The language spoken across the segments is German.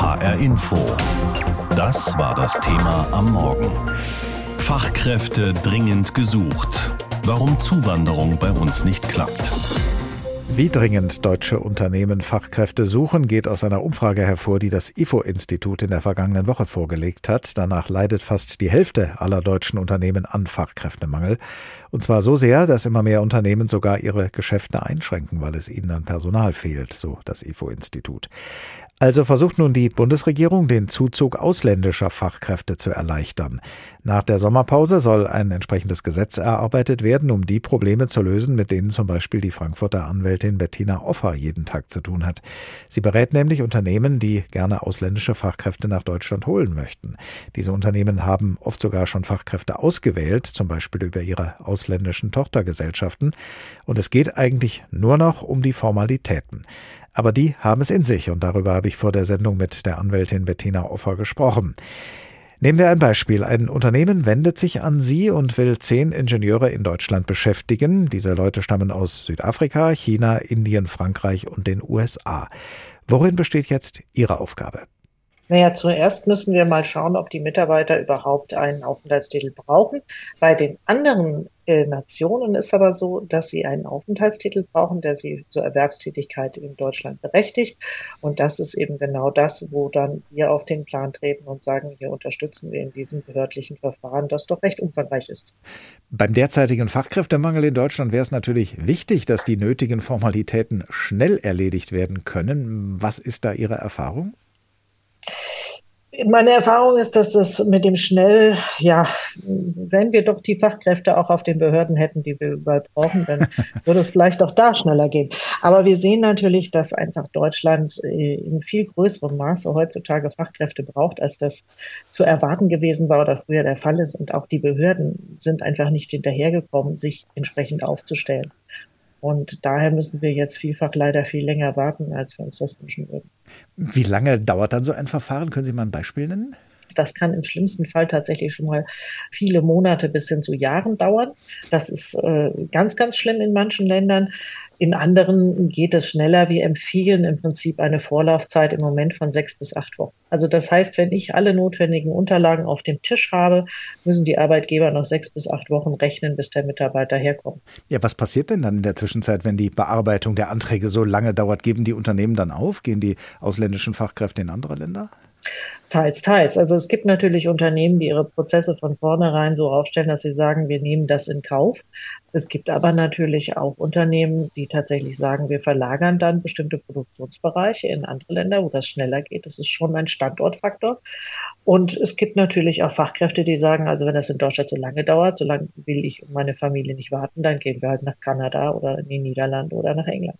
HR Info. Das war das Thema am Morgen. Fachkräfte dringend gesucht. Warum Zuwanderung bei uns nicht klappt. Wie dringend deutsche Unternehmen Fachkräfte suchen, geht aus einer Umfrage hervor, die das IFO-Institut in der vergangenen Woche vorgelegt hat. Danach leidet fast die Hälfte aller deutschen Unternehmen an Fachkräftemangel. Und zwar so sehr, dass immer mehr Unternehmen sogar ihre Geschäfte einschränken, weil es ihnen an Personal fehlt, so das IFO-Institut. Also versucht nun die Bundesregierung, den Zuzug ausländischer Fachkräfte zu erleichtern. Nach der Sommerpause soll ein entsprechendes Gesetz erarbeitet werden, um die Probleme zu lösen, mit denen zum Beispiel die Frankfurter Anwältin Bettina Offer jeden Tag zu tun hat. Sie berät nämlich Unternehmen, die gerne ausländische Fachkräfte nach Deutschland holen möchten. Diese Unternehmen haben oft sogar schon Fachkräfte ausgewählt, zum Beispiel über ihre ausländischen Tochtergesellschaften. Und es geht eigentlich nur noch um die Formalitäten. Aber die haben es in sich und darüber habe ich vor der Sendung mit der Anwältin Bettina Offer gesprochen. Nehmen wir ein Beispiel. Ein Unternehmen wendet sich an Sie und will zehn Ingenieure in Deutschland beschäftigen. Diese Leute stammen aus Südafrika, China, Indien, Frankreich und den USA. Worin besteht jetzt Ihre Aufgabe? Naja, zuerst müssen wir mal schauen, ob die Mitarbeiter überhaupt einen Aufenthaltstitel brauchen. Bei den anderen äh, Nationen ist aber so, dass sie einen Aufenthaltstitel brauchen, der sie zur Erwerbstätigkeit in Deutschland berechtigt. Und das ist eben genau das, wo dann wir auf den Plan treten und sagen, hier unterstützen wir in diesem behördlichen Verfahren, das doch recht umfangreich ist. Beim derzeitigen Fachkräftemangel in Deutschland wäre es natürlich wichtig, dass die nötigen Formalitäten schnell erledigt werden können. Was ist da Ihre Erfahrung? Meine Erfahrung ist, dass das mit dem schnell, ja, wenn wir doch die Fachkräfte auch auf den Behörden hätten, die wir überall brauchen, dann würde es vielleicht auch da schneller gehen. Aber wir sehen natürlich, dass einfach Deutschland äh, in viel größerem Maße heutzutage Fachkräfte braucht, als das zu erwarten gewesen war oder früher der Fall ist. Und auch die Behörden sind einfach nicht hinterhergekommen, sich entsprechend aufzustellen. Und daher müssen wir jetzt vielfach leider viel länger warten, als wir uns das wünschen würden. Wie lange dauert dann so ein Verfahren? Können Sie mal ein Beispiel nennen? Das kann im schlimmsten Fall tatsächlich schon mal viele Monate bis hin zu Jahren dauern. Das ist äh, ganz, ganz schlimm in manchen Ländern. In anderen geht es schneller. Wir empfehlen im Prinzip eine Vorlaufzeit im Moment von sechs bis acht Wochen. Also das heißt, wenn ich alle notwendigen Unterlagen auf dem Tisch habe, müssen die Arbeitgeber noch sechs bis acht Wochen rechnen, bis der Mitarbeiter herkommt. Ja, was passiert denn dann in der Zwischenzeit, wenn die Bearbeitung der Anträge so lange dauert? Geben die Unternehmen dann auf? Gehen die ausländischen Fachkräfte in andere Länder? Teils, teils. Also es gibt natürlich Unternehmen, die ihre Prozesse von vornherein so aufstellen, dass sie sagen, wir nehmen das in Kauf. Es gibt aber natürlich auch Unternehmen, die tatsächlich sagen, wir verlagern dann bestimmte Produktionsbereiche in andere Länder, wo das schneller geht. Das ist schon ein Standortfaktor. Und es gibt natürlich auch Fachkräfte, die sagen, also wenn das in Deutschland so lange dauert, so lange will ich und meine Familie nicht warten, dann gehen wir halt nach Kanada oder in die Niederlande oder nach England.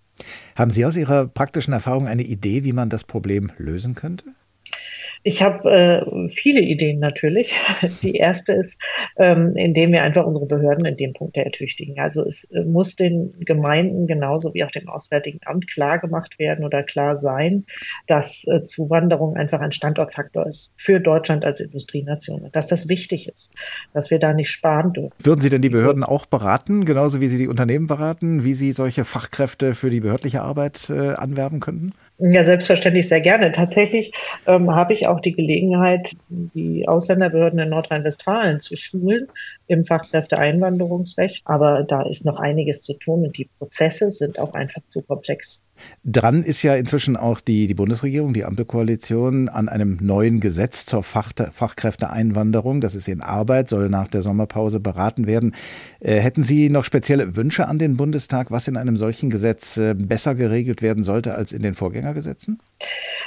Haben Sie aus Ihrer praktischen Erfahrung eine Idee, wie man das Problem lösen könnte? Ich habe äh, viele Ideen natürlich. Die erste ist, ähm, indem wir einfach unsere Behörden in dem Punkt ertüchtigen. Also es äh, muss den Gemeinden genauso wie auch dem Auswärtigen Amt klar gemacht werden oder klar sein, dass äh, Zuwanderung einfach ein Standortfaktor ist für Deutschland als Industrienation. Dass das wichtig ist, dass wir da nicht sparen dürfen. Würden Sie denn die Behörden auch beraten, genauso wie Sie die Unternehmen beraten, wie Sie solche Fachkräfte für die behördliche Arbeit äh, anwerben könnten? Ja, selbstverständlich sehr gerne. Tatsächlich ähm, habe ich auch die Gelegenheit, die Ausländerbehörden in Nordrhein-Westfalen zu schulen im Fachkräfteeinwanderungsrecht. Aber da ist noch einiges zu tun und die Prozesse sind auch einfach zu komplex. Dran ist ja inzwischen auch die, die Bundesregierung, die Ampelkoalition an einem neuen Gesetz zur Fach, Fachkräfteeinwanderung. Das ist in Arbeit, soll nach der Sommerpause beraten werden. Äh, hätten Sie noch spezielle Wünsche an den Bundestag, was in einem solchen Gesetz äh, besser geregelt werden sollte als in den Vorgängergesetzen?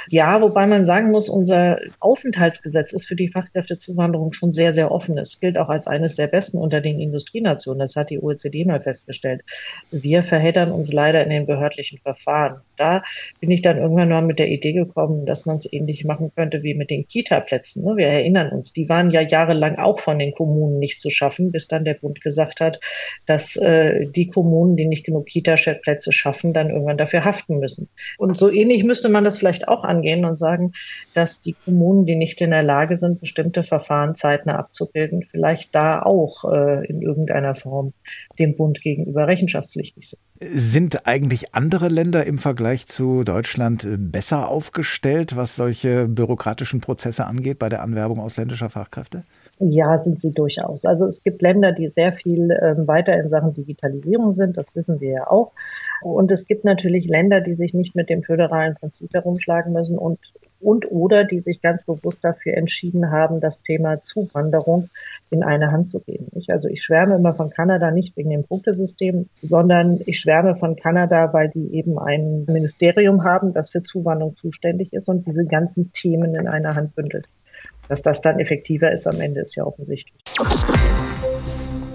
Ja, wobei man sagen muss, unser Aufenthaltsgesetz ist für die Fachkräftezuwanderung schon sehr, sehr offen. Es gilt auch als eines der besten unter den Industrienationen. Das hat die OECD mal festgestellt. Wir verheddern uns leider in den behördlichen Verfahren. Da bin ich dann irgendwann mal mit der Idee gekommen, dass man es ähnlich machen könnte wie mit den Kita-Plätzen. Ne? Wir erinnern uns, die waren ja jahrelang auch von den Kommunen nicht zu schaffen, bis dann der Bund gesagt hat, dass äh, die Kommunen, die nicht genug Kita-Plätze schaffen, dann irgendwann dafür haften müssen. Und so ähnlich müsste man das vielleicht auch angehen und sagen, dass die Kommunen, die nicht in der Lage sind, bestimmte Verfahren zeitnah abzubilden, vielleicht da auch äh, in irgendeiner Form dem Bund gegenüber rechenschaftspflichtig sind. Sind eigentlich andere Länder im Vergleich zu Deutschland besser aufgestellt, was solche bürokratischen Prozesse angeht bei der Anwerbung ausländischer Fachkräfte? Ja, sind sie durchaus. Also es gibt Länder, die sehr viel ähm, weiter in Sachen Digitalisierung sind, das wissen wir ja auch. Und es gibt natürlich Länder, die sich nicht mit dem föderalen Prinzip herumschlagen müssen und und oder die sich ganz bewusst dafür entschieden haben, das Thema Zuwanderung in eine Hand zu geben. Also ich schwärme immer von Kanada nicht wegen dem Punktesystem, sondern ich schwärme von Kanada, weil die eben ein Ministerium haben, das für Zuwanderung zuständig ist und diese ganzen Themen in einer Hand bündelt. Dass das dann effektiver ist am Ende ist ja offensichtlich.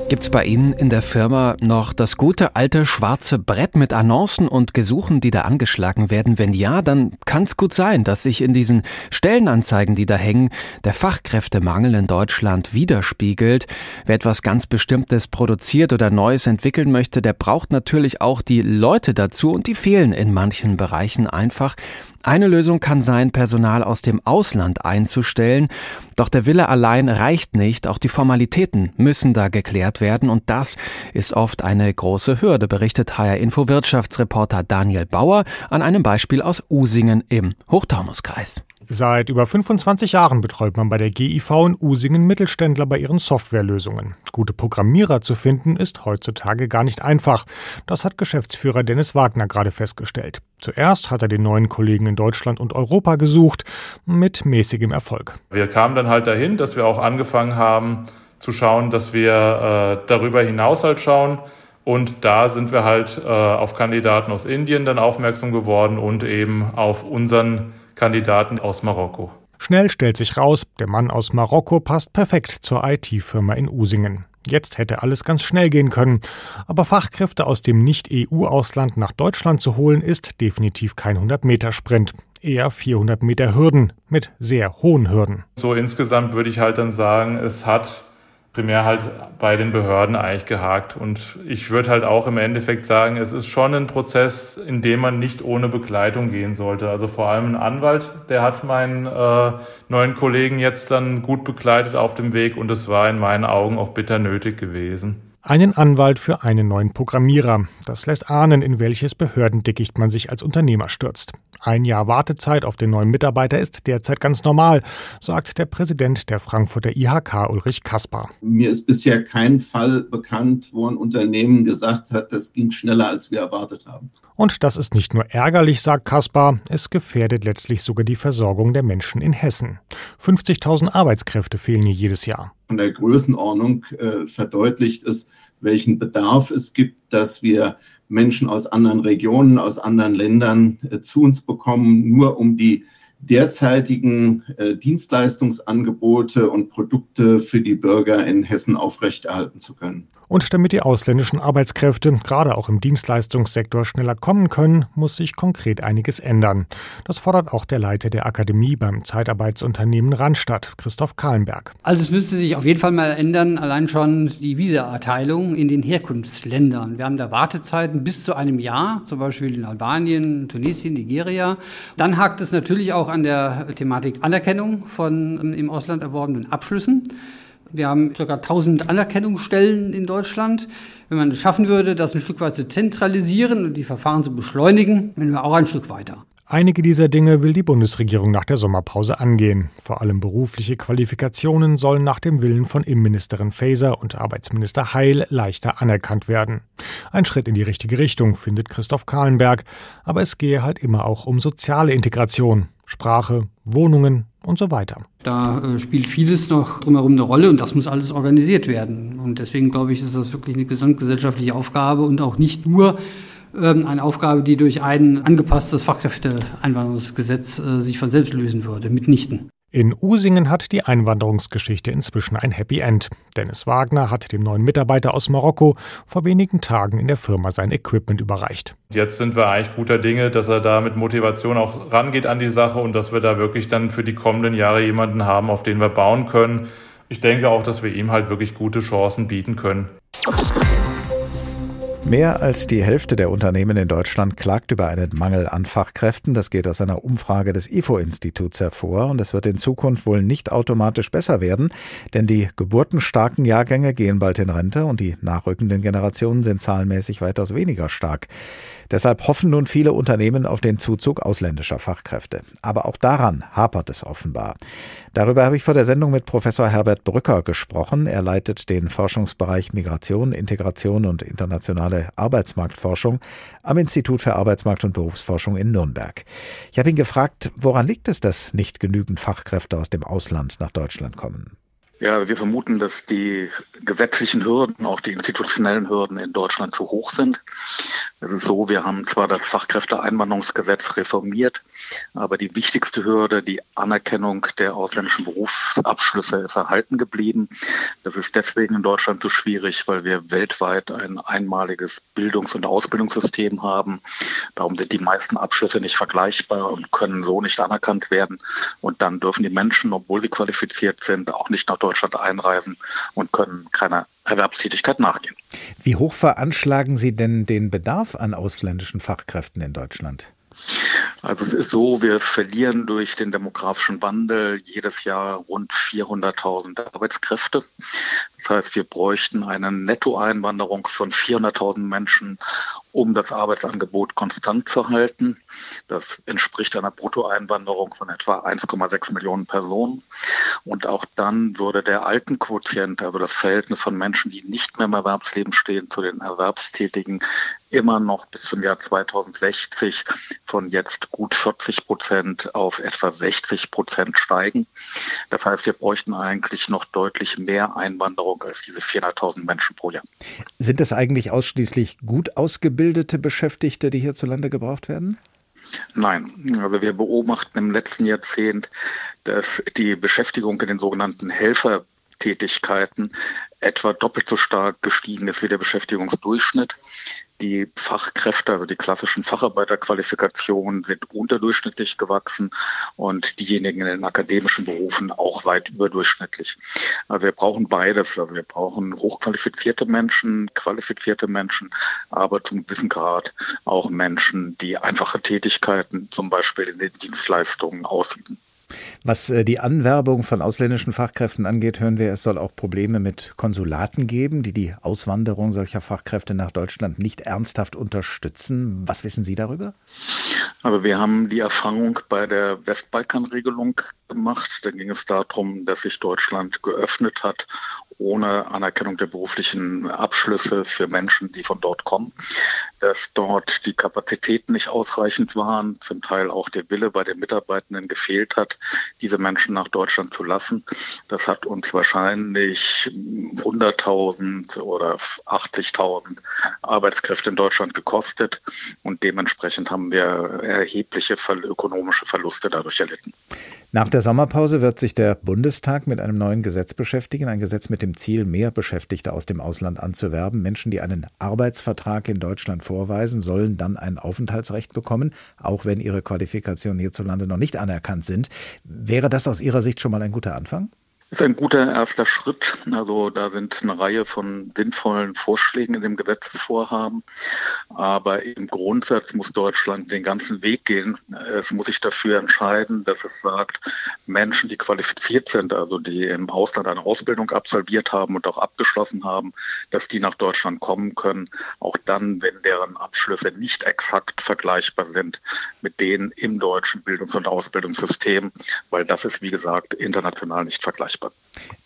Gibt es bei Ihnen in der Firma noch das gute alte schwarze Brett mit Annoncen und Gesuchen, die da angeschlagen werden? Wenn ja, dann kann es gut sein, dass sich in diesen Stellenanzeigen, die da hängen, der Fachkräftemangel in Deutschland widerspiegelt. Wer etwas ganz Bestimmtes produziert oder Neues entwickeln möchte, der braucht natürlich auch die Leute dazu und die fehlen in manchen Bereichen einfach. Eine Lösung kann sein, Personal aus dem Ausland einzustellen, doch der Wille allein reicht nicht, auch die Formalitäten müssen da geklärt werden und das ist oft eine große Hürde, berichtet HR Info Wirtschaftsreporter Daniel Bauer an einem Beispiel aus Usingen im Hochtaunuskreis. Seit über 25 Jahren betreut man bei der GIV in Usingen Mittelständler bei ihren Softwarelösungen. Gute Programmierer zu finden ist heutzutage gar nicht einfach. Das hat Geschäftsführer Dennis Wagner gerade festgestellt. Zuerst hat er den neuen Kollegen in Deutschland und Europa gesucht, mit mäßigem Erfolg. Wir kamen dann halt dahin, dass wir auch angefangen haben zu schauen, dass wir äh, darüber hinaus halt schauen. Und da sind wir halt äh, auf Kandidaten aus Indien dann aufmerksam geworden und eben auf unseren Kandidaten aus Marokko. Schnell stellt sich raus, der Mann aus Marokko passt perfekt zur IT-Firma in Usingen. Jetzt hätte alles ganz schnell gehen können. Aber Fachkräfte aus dem Nicht-EU-Ausland nach Deutschland zu holen, ist definitiv kein 100-Meter-Sprint. Eher 400 Meter Hürden mit sehr hohen Hürden. So insgesamt würde ich halt dann sagen, es hat primär halt bei den Behörden eigentlich gehakt. Und ich würde halt auch im Endeffekt sagen, es ist schon ein Prozess, in dem man nicht ohne Begleitung gehen sollte. Also vor allem ein Anwalt, der hat meinen äh, neuen Kollegen jetzt dann gut begleitet auf dem Weg und es war in meinen Augen auch bitter nötig gewesen. Einen Anwalt für einen neuen Programmierer. Das lässt ahnen, in welches Behördendickicht man sich als Unternehmer stürzt. Ein Jahr Wartezeit auf den neuen Mitarbeiter ist derzeit ganz normal, sagt der Präsident der Frankfurter IHK Ulrich Kaspar. Mir ist bisher kein Fall bekannt, wo ein Unternehmen gesagt hat, das ging schneller, als wir erwartet haben. Und das ist nicht nur ärgerlich, sagt Kaspar, es gefährdet letztlich sogar die Versorgung der Menschen in Hessen. 50.000 Arbeitskräfte fehlen hier jedes Jahr. Von der Größenordnung äh, verdeutlicht es, welchen Bedarf es gibt, dass wir Menschen aus anderen Regionen, aus anderen Ländern äh, zu uns bekommen, nur um die derzeitigen äh, Dienstleistungsangebote und Produkte für die Bürger in Hessen aufrechterhalten zu können. Und damit die ausländischen Arbeitskräfte gerade auch im Dienstleistungssektor schneller kommen können, muss sich konkret einiges ändern. Das fordert auch der Leiter der Akademie beim Zeitarbeitsunternehmen Randstadt, Christoph Kahlenberg. Also es müsste sich auf jeden Fall mal ändern, allein schon die Visa-Erteilung in den Herkunftsländern. Wir haben da Wartezeiten bis zu einem Jahr, zum Beispiel in Albanien, Tunesien, Nigeria. Dann hakt es natürlich auch an der Thematik Anerkennung von ähm, im Ausland erworbenen Abschlüssen. Wir haben ca. 1000 Anerkennungsstellen in Deutschland. Wenn man es schaffen würde, das ein Stück weit zu zentralisieren und die Verfahren zu beschleunigen, wären wir auch ein Stück weiter. Einige dieser Dinge will die Bundesregierung nach der Sommerpause angehen. Vor allem berufliche Qualifikationen sollen nach dem Willen von Innenministerin Faeser und Arbeitsminister Heil leichter anerkannt werden. Ein Schritt in die richtige Richtung, findet Christoph Kahlenberg. Aber es gehe halt immer auch um soziale Integration. Sprache, Wohnungen und so weiter. Da äh, spielt vieles noch drumherum eine Rolle und das muss alles organisiert werden. Und deswegen glaube ich, ist das wirklich eine gesamtgesellschaftliche Aufgabe und auch nicht nur eine Aufgabe, die durch ein angepasstes Fachkräfteeinwanderungsgesetz äh, sich von selbst lösen würde. Mitnichten. In Usingen hat die Einwanderungsgeschichte inzwischen ein Happy End. Dennis Wagner hat dem neuen Mitarbeiter aus Marokko vor wenigen Tagen in der Firma sein Equipment überreicht. Jetzt sind wir eigentlich guter Dinge, dass er da mit Motivation auch rangeht an die Sache und dass wir da wirklich dann für die kommenden Jahre jemanden haben, auf den wir bauen können. Ich denke auch, dass wir ihm halt wirklich gute Chancen bieten können. Mehr als die Hälfte der Unternehmen in Deutschland klagt über einen Mangel an Fachkräften. Das geht aus einer Umfrage des IFO-Instituts hervor. Und es wird in Zukunft wohl nicht automatisch besser werden, denn die geburtenstarken Jahrgänge gehen bald in Rente und die nachrückenden Generationen sind zahlenmäßig weitaus weniger stark. Deshalb hoffen nun viele Unternehmen auf den Zuzug ausländischer Fachkräfte. Aber auch daran hapert es offenbar. Darüber habe ich vor der Sendung mit Professor Herbert Brücker gesprochen. Er leitet den Forschungsbereich Migration, Integration und internationale Arbeitsmarktforschung am Institut für Arbeitsmarkt und Berufsforschung in Nürnberg. Ich habe ihn gefragt, woran liegt es, dass nicht genügend Fachkräfte aus dem Ausland nach Deutschland kommen? Ja, wir vermuten, dass die gesetzlichen Hürden, auch die institutionellen Hürden in Deutschland zu hoch sind. Es ist so, wir haben zwar das Fachkräfteeinwanderungsgesetz reformiert, aber die wichtigste Hürde, die Anerkennung der ausländischen Berufsabschlüsse, ist erhalten geblieben. Das ist deswegen in Deutschland so schwierig, weil wir weltweit ein einmaliges Bildungs- und Ausbildungssystem haben. Darum sind die meisten Abschlüsse nicht vergleichbar und können so nicht anerkannt werden. Und dann dürfen die Menschen, obwohl sie qualifiziert sind, auch nicht nach Deutschland einreisen und können keiner Erwerbstätigkeit nachgehen. Wie hoch veranschlagen Sie denn den Bedarf an ausländischen Fachkräften in Deutschland? Also es ist so, wir verlieren durch den demografischen Wandel jedes Jahr rund 400.000 Arbeitskräfte. Das heißt, wir bräuchten eine Nettoeinwanderung von 400.000 Menschen, um das Arbeitsangebot konstant zu halten. Das entspricht einer Bruttoeinwanderung von etwa 1,6 Millionen Personen. Und auch dann würde der Altenquotient, also das Verhältnis von Menschen, die nicht mehr im Erwerbsleben stehen, zu den Erwerbstätigen, immer noch bis zum Jahr 2060 von jetzt gut 40 Prozent auf etwa 60 Prozent steigen. Das heißt, wir bräuchten eigentlich noch deutlich mehr Einwanderung als diese 400.000 Menschen pro Jahr. Sind das eigentlich ausschließlich gut ausgebildete Beschäftigte, die hierzulande gebraucht werden? Nein, also wir beobachten im letzten Jahrzehnt, dass die Beschäftigung in den sogenannten Helfer Tätigkeiten etwa doppelt so stark gestiegen ist wie der Beschäftigungsdurchschnitt. Die Fachkräfte, also die klassischen Facharbeiterqualifikationen sind unterdurchschnittlich gewachsen und diejenigen in den akademischen Berufen auch weit überdurchschnittlich. Also wir brauchen beides. Also wir brauchen hochqualifizierte Menschen, qualifizierte Menschen, aber zum gewissen Grad auch Menschen, die einfache Tätigkeiten, zum Beispiel in den Dienstleistungen ausüben. Was äh, die Anwerbung von ausländischen Fachkräften angeht, hören wir, es soll auch Probleme mit Konsulaten geben, die die Auswanderung solcher Fachkräfte nach Deutschland nicht ernsthaft unterstützen. Was wissen Sie darüber? Also wir haben die Erfahrung bei der Westbalkanregelung gemacht. Da ging es darum, dass sich Deutschland geöffnet hat ohne Anerkennung der beruflichen Abschlüsse für Menschen, die von dort kommen, dass dort die Kapazitäten nicht ausreichend waren, zum Teil auch der Wille bei den Mitarbeitenden gefehlt hat, diese Menschen nach Deutschland zu lassen. Das hat uns wahrscheinlich 100.000 oder 80.000 Arbeitskräfte in Deutschland gekostet und dementsprechend haben wir erhebliche ökonomische Verluste dadurch erlitten. Nach der Sommerpause wird sich der Bundestag mit einem neuen Gesetz beschäftigen, ein Gesetz mit dem Ziel, mehr Beschäftigte aus dem Ausland anzuwerben. Menschen, die einen Arbeitsvertrag in Deutschland vorweisen, sollen dann ein Aufenthaltsrecht bekommen, auch wenn ihre Qualifikationen hierzulande noch nicht anerkannt sind. Wäre das aus Ihrer Sicht schon mal ein guter Anfang? Ist ein guter erster Schritt. Also da sind eine Reihe von sinnvollen Vorschlägen in dem Gesetzesvorhaben. Aber im Grundsatz muss Deutschland den ganzen Weg gehen. Es muss sich dafür entscheiden, dass es sagt, Menschen, die qualifiziert sind, also die im Ausland eine Ausbildung absolviert haben und auch abgeschlossen haben, dass die nach Deutschland kommen können. Auch dann, wenn deren Abschlüsse nicht exakt vergleichbar sind mit denen im deutschen Bildungs- und Ausbildungssystem, weil das ist, wie gesagt, international nicht vergleichbar. Fußball.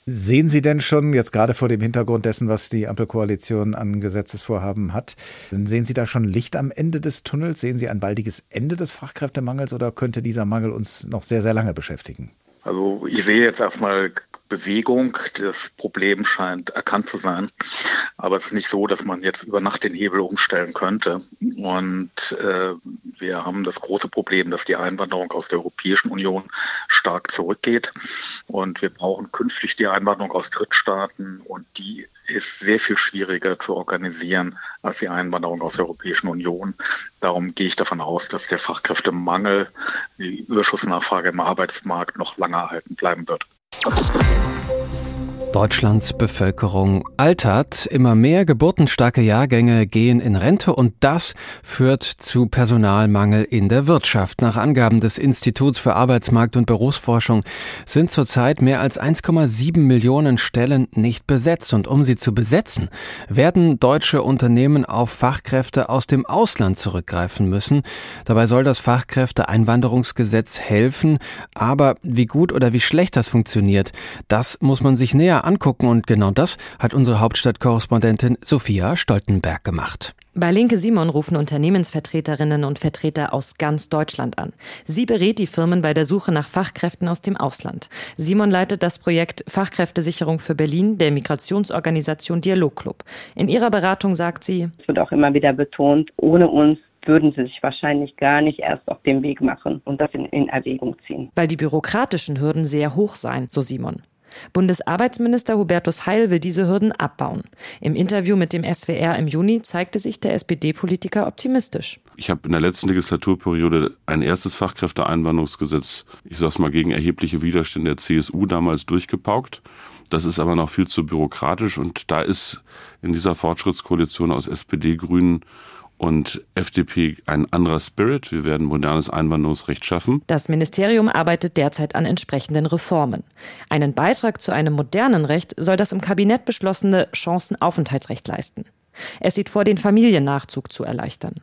Sehen Sie denn schon, jetzt gerade vor dem Hintergrund dessen, was die Ampelkoalition an Gesetzesvorhaben hat, sehen Sie da schon Licht am Ende des Tunnels? Sehen Sie ein baldiges Ende des Fachkräftemangels oder könnte dieser Mangel uns noch sehr, sehr lange beschäftigen? Also ich sehe jetzt erstmal Bewegung. Das Problem scheint erkannt zu sein. Aber es ist nicht so, dass man jetzt über Nacht den Hebel umstellen könnte. Und äh, wir haben das große Problem, dass die Einwanderung aus der Europäischen Union stark zurückgeht. Und wir brauchen künftig die Einwanderung aus Drittstaaten. Und die ist sehr viel schwieriger zu organisieren als die Einwanderung aus der Europäischen Union. Darum gehe ich davon aus, dass der Fachkräftemangel, die Überschussnachfrage im Arbeitsmarkt noch lange erhalten bleiben wird. Deutschlands Bevölkerung altert, immer mehr geburtenstarke Jahrgänge gehen in Rente und das führt zu Personalmangel in der Wirtschaft. Nach Angaben des Instituts für Arbeitsmarkt und Berufsforschung sind zurzeit mehr als 1,7 Millionen Stellen nicht besetzt und um sie zu besetzen, werden deutsche Unternehmen auf Fachkräfte aus dem Ausland zurückgreifen müssen. Dabei soll das Fachkräfteeinwanderungsgesetz helfen, aber wie gut oder wie schlecht das funktioniert, das muss man sich näher angucken und genau das hat unsere Hauptstadtkorrespondentin Sophia Stoltenberg gemacht. Bei Linke Simon rufen Unternehmensvertreterinnen und Vertreter aus ganz Deutschland an. Sie berät die Firmen bei der Suche nach Fachkräften aus dem Ausland. Simon leitet das Projekt Fachkräftesicherung für Berlin der Migrationsorganisation Dialogclub. In ihrer Beratung sagt sie, es wird auch immer wieder betont, ohne uns würden sie sich wahrscheinlich gar nicht erst auf den Weg machen und das in, in Erwägung ziehen. Weil die bürokratischen Hürden sehr hoch seien, so Simon. Bundesarbeitsminister Hubertus Heil will diese Hürden abbauen. Im Interview mit dem SWR im Juni zeigte sich der SPD-Politiker optimistisch. Ich habe in der letzten Legislaturperiode ein erstes Fachkräfteeinwanderungsgesetz, ich sag's mal, gegen erhebliche Widerstände der CSU damals durchgepaukt. Das ist aber noch viel zu bürokratisch und da ist in dieser Fortschrittskoalition aus SPD, Grünen und FDP ein anderer Spirit. Wir werden modernes Einwanderungsrecht schaffen. Das Ministerium arbeitet derzeit an entsprechenden Reformen. Einen Beitrag zu einem modernen Recht soll das im Kabinett beschlossene Chancenaufenthaltsrecht leisten. Es sieht vor, den Familiennachzug zu erleichtern.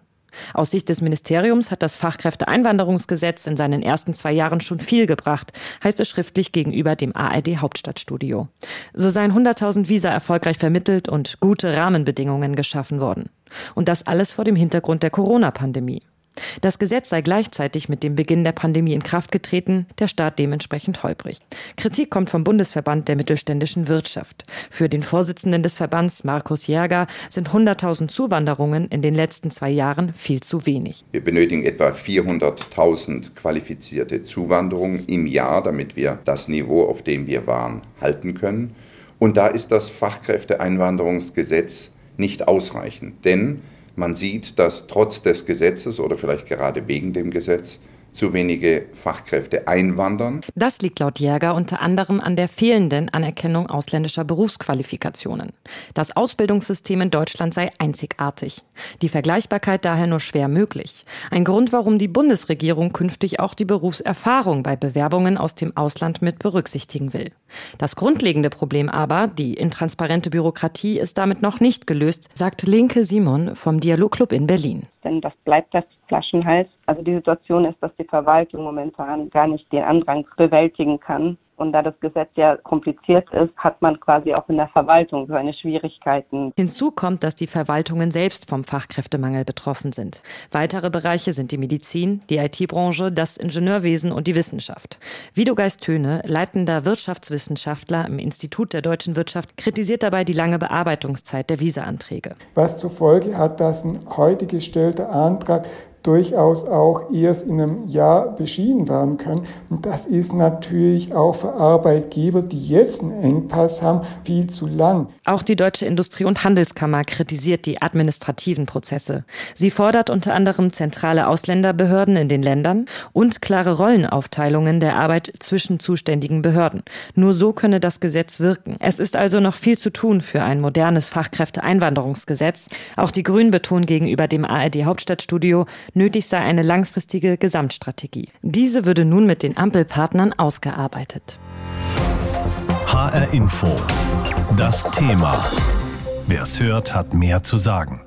Aus Sicht des Ministeriums hat das Fachkräfteeinwanderungsgesetz in seinen ersten zwei Jahren schon viel gebracht, heißt es schriftlich gegenüber dem ARD Hauptstadtstudio. So seien 100.000 Visa erfolgreich vermittelt und gute Rahmenbedingungen geschaffen worden. Und das alles vor dem Hintergrund der Corona-Pandemie. Das Gesetz sei gleichzeitig mit dem Beginn der Pandemie in Kraft getreten, der Staat dementsprechend holprig. Kritik kommt vom Bundesverband der mittelständischen Wirtschaft. Für den Vorsitzenden des Verbands, Markus Jäger, sind 100.000 Zuwanderungen in den letzten zwei Jahren viel zu wenig. Wir benötigen etwa 400.000 qualifizierte Zuwanderungen im Jahr, damit wir das Niveau, auf dem wir waren, halten können. Und da ist das Fachkräfteeinwanderungsgesetz nicht ausreichend, denn man sieht, dass trotz des Gesetzes oder vielleicht gerade wegen dem Gesetz zu wenige Fachkräfte einwandern. Das liegt laut Jäger unter anderem an der fehlenden Anerkennung ausländischer Berufsqualifikationen. Das Ausbildungssystem in Deutschland sei einzigartig. Die Vergleichbarkeit daher nur schwer möglich. Ein Grund, warum die Bundesregierung künftig auch die Berufserfahrung bei Bewerbungen aus dem Ausland mit berücksichtigen will. Das grundlegende Problem aber, die intransparente Bürokratie, ist damit noch nicht gelöst, sagt Linke Simon vom Dialogclub in Berlin denn das bleibt das Flaschenhals. Also die Situation ist, dass die Verwaltung momentan gar nicht den Andrang bewältigen kann. Und da das Gesetz ja kompliziert ist, hat man quasi auch in der Verwaltung so eine Schwierigkeiten. Hinzu kommt, dass die Verwaltungen selbst vom Fachkräftemangel betroffen sind. Weitere Bereiche sind die Medizin, die IT-Branche, das Ingenieurwesen und die Wissenschaft. Widogeist Töne, leitender Wirtschaftswissenschaftler im Institut der deutschen Wirtschaft, kritisiert dabei die lange Bearbeitungszeit der Visa-Anträge. Was zur Folge hat, dass ein heute gestellter Antrag durchaus auch erst in einem Jahr beschieden werden können. Und das ist natürlich auch für Arbeitgeber, die jetzt einen Engpass haben, viel zu lang. Auch die Deutsche Industrie- und Handelskammer kritisiert die administrativen Prozesse. Sie fordert unter anderem zentrale Ausländerbehörden in den Ländern und klare Rollenaufteilungen der Arbeit zwischen zuständigen Behörden. Nur so könne das Gesetz wirken. Es ist also noch viel zu tun für ein modernes Fachkräfteeinwanderungsgesetz. Auch die Grünen betonen gegenüber dem ARD Hauptstadtstudio, Nötig sei eine langfristige Gesamtstrategie. Diese würde nun mit den Ampelpartnern ausgearbeitet. HR Info. Das Thema. Wer es hört, hat mehr zu sagen.